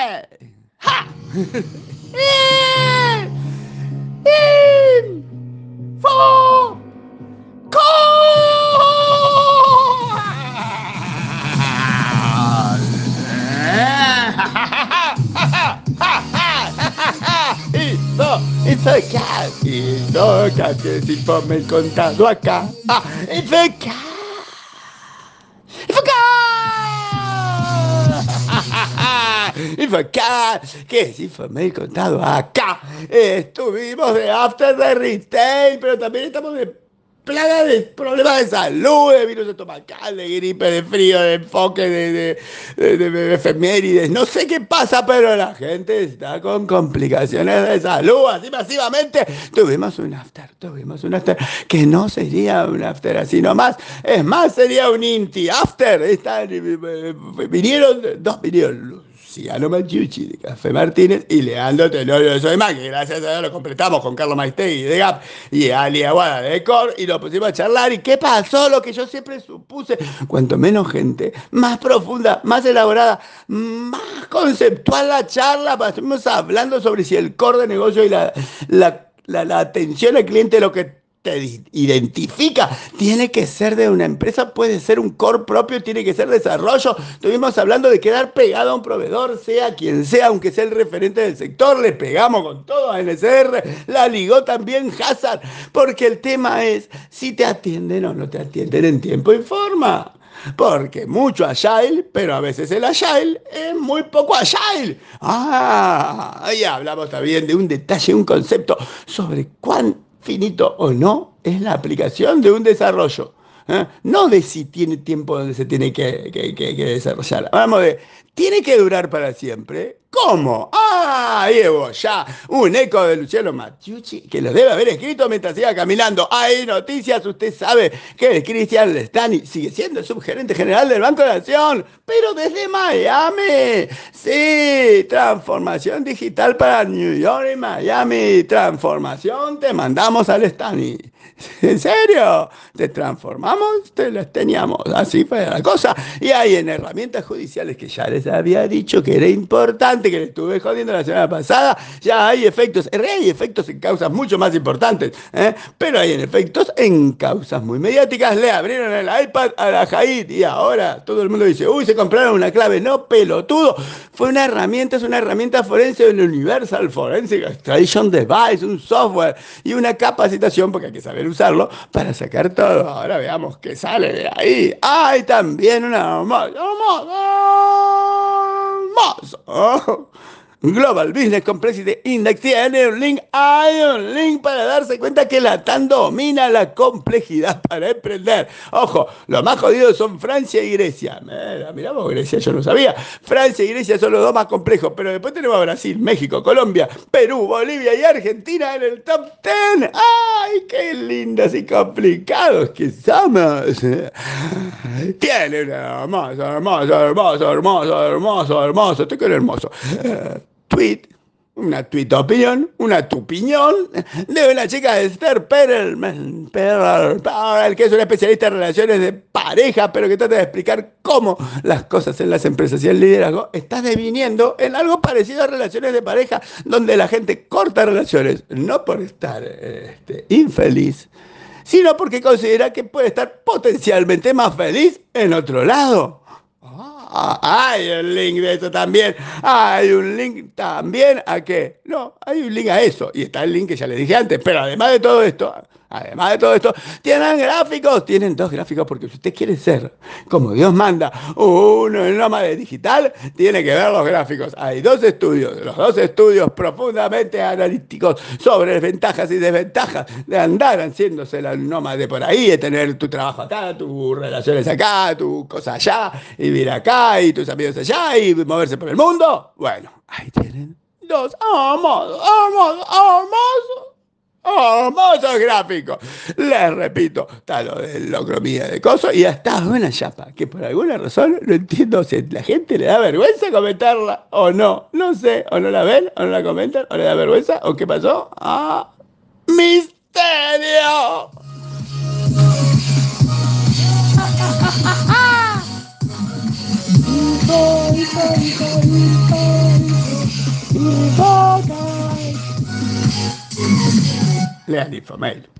¡Ja! ¡Info! Info, info acá, info acá, que si informe el contado acá. Ah, info acá. Info acá. Info acá, que si informe el contado acá. Estuvimos de after de retail, pero también estamos de plaga de problemas de salud, de virus estomacal, de gripe, de frío, de enfoque, de, de, de, de efemérides. No sé qué pasa, pero la gente está con complicaciones de salud. Así masivamente tuvimos un after, tuvimos un after que no sería un after así nomás. Es más, sería un inti after. Están, vinieron, dos vinieron Luciano Machucci de Café Martínez y Leandro Tenorio de Soymán, que gracias a Dios lo completamos con Carlos Maistegui de GAP y Ali Aguada de Cor y lo pusimos a charlar. ¿Y qué pasó? Lo que yo siempre supuse. Cuanto menos gente, más profunda, más elaborada, más conceptual la charla. Estuvimos hablando sobre si el core de negocio y la, la, la, la atención al cliente lo que te identifica. Tiene que ser de una empresa, puede ser un core propio, tiene que ser desarrollo. Estuvimos hablando de quedar pegado a un proveedor, sea quien sea, aunque sea el referente del sector. Le pegamos con todo a NSR, la ligó también Hazard, porque el tema es si te atienden o no te atienden en tiempo y forma. Porque mucho agile, pero a veces el agile es muy poco agile. Ah, ahí hablamos también de un detalle, un concepto sobre cuán finito o no es la aplicación de un desarrollo. ¿Eh? No de si tiene tiempo donde se tiene que, que, que, desarrollar. Vamos de, ¿tiene que durar para siempre? ¿Cómo? Ah, llevo ya un eco de Luciano Machucci que lo debe haber escrito mientras iba caminando. Hay noticias, usted sabe que Cristian Lestani sigue siendo el subgerente general del Banco de Nación, pero desde Miami. Sí, transformación digital para New York y Miami. Transformación, te mandamos al Lestani. ¿En serio? ¿Te transformamos? Te las teníamos. Así fue la cosa. Y hay en herramientas judiciales que ya les había dicho que era importante que le estuve jodiendo la semana pasada, ya hay efectos, hay efectos en causas mucho más importantes, ¿eh? pero hay en efectos en causas muy mediáticas. Le abrieron el iPad a la Jaid y ahora todo el mundo dice, uy, se compraron una clave, no, pelotudo. Fue una herramienta, es una herramienta forense del Universal Forensic Extraction Device, un software y una capacitación, porque hay que saber usarlo, para sacar todo. Ahora veamos qué sale de ahí. Hay también una... hermoso. Global Business Complexity Index tiene un link, hay un link para darse cuenta que la TAN domina la complejidad para emprender. Ojo, los más jodidos son Francia y Grecia. Mira, miramos Grecia, yo no sabía. Francia y Grecia son los dos más complejos, pero después tenemos a Brasil, México, Colombia, Perú, Bolivia y Argentina en el top 10. ¡Ay, qué lindos y complicados que somos! Tiene un hermoso, hermoso, hermoso, hermoso, hermoso, hermoso, te quiero hermoso tweet, una tweet opinión, una tupiñón de una chica de Esther Perelman, Perel, que es una especialista en relaciones de pareja, pero que trata de explicar cómo las cosas en las empresas y el liderazgo está deviniendo en algo parecido a relaciones de pareja, donde la gente corta relaciones, no por estar este, infeliz, sino porque considera que puede estar potencialmente más feliz en otro lado. Hay un link de eso también. Hay un link también a qué. No, hay un link a eso. Y está el link que ya les dije antes. Pero además de todo esto, además de todo esto, tienen gráficos. Tienen dos gráficos porque si usted quiere ser como Dios manda, uno en nómade digital, tiene que ver los gráficos. Hay dos estudios, los dos estudios profundamente analíticos sobre ventajas y desventajas de andar haciéndose la nómade por ahí, de tener tu trabajo acá, tus relaciones acá, tu cosa allá, y vivir acá, y tus amigos allá, y moverse por el mundo. Bueno, ahí tienen dos hermosos, hermosos, hermosos hermoso gráfico. Les repito, está lo de locromía de coso y hasta una chapa, que por alguna razón no entiendo si la gente le da vergüenza comentarla o no. No sé, o no la ven, o no la comentan, o le da vergüenza, o qué pasó. ¡Ah! ¡Misterio! Lea Lipa, meglio.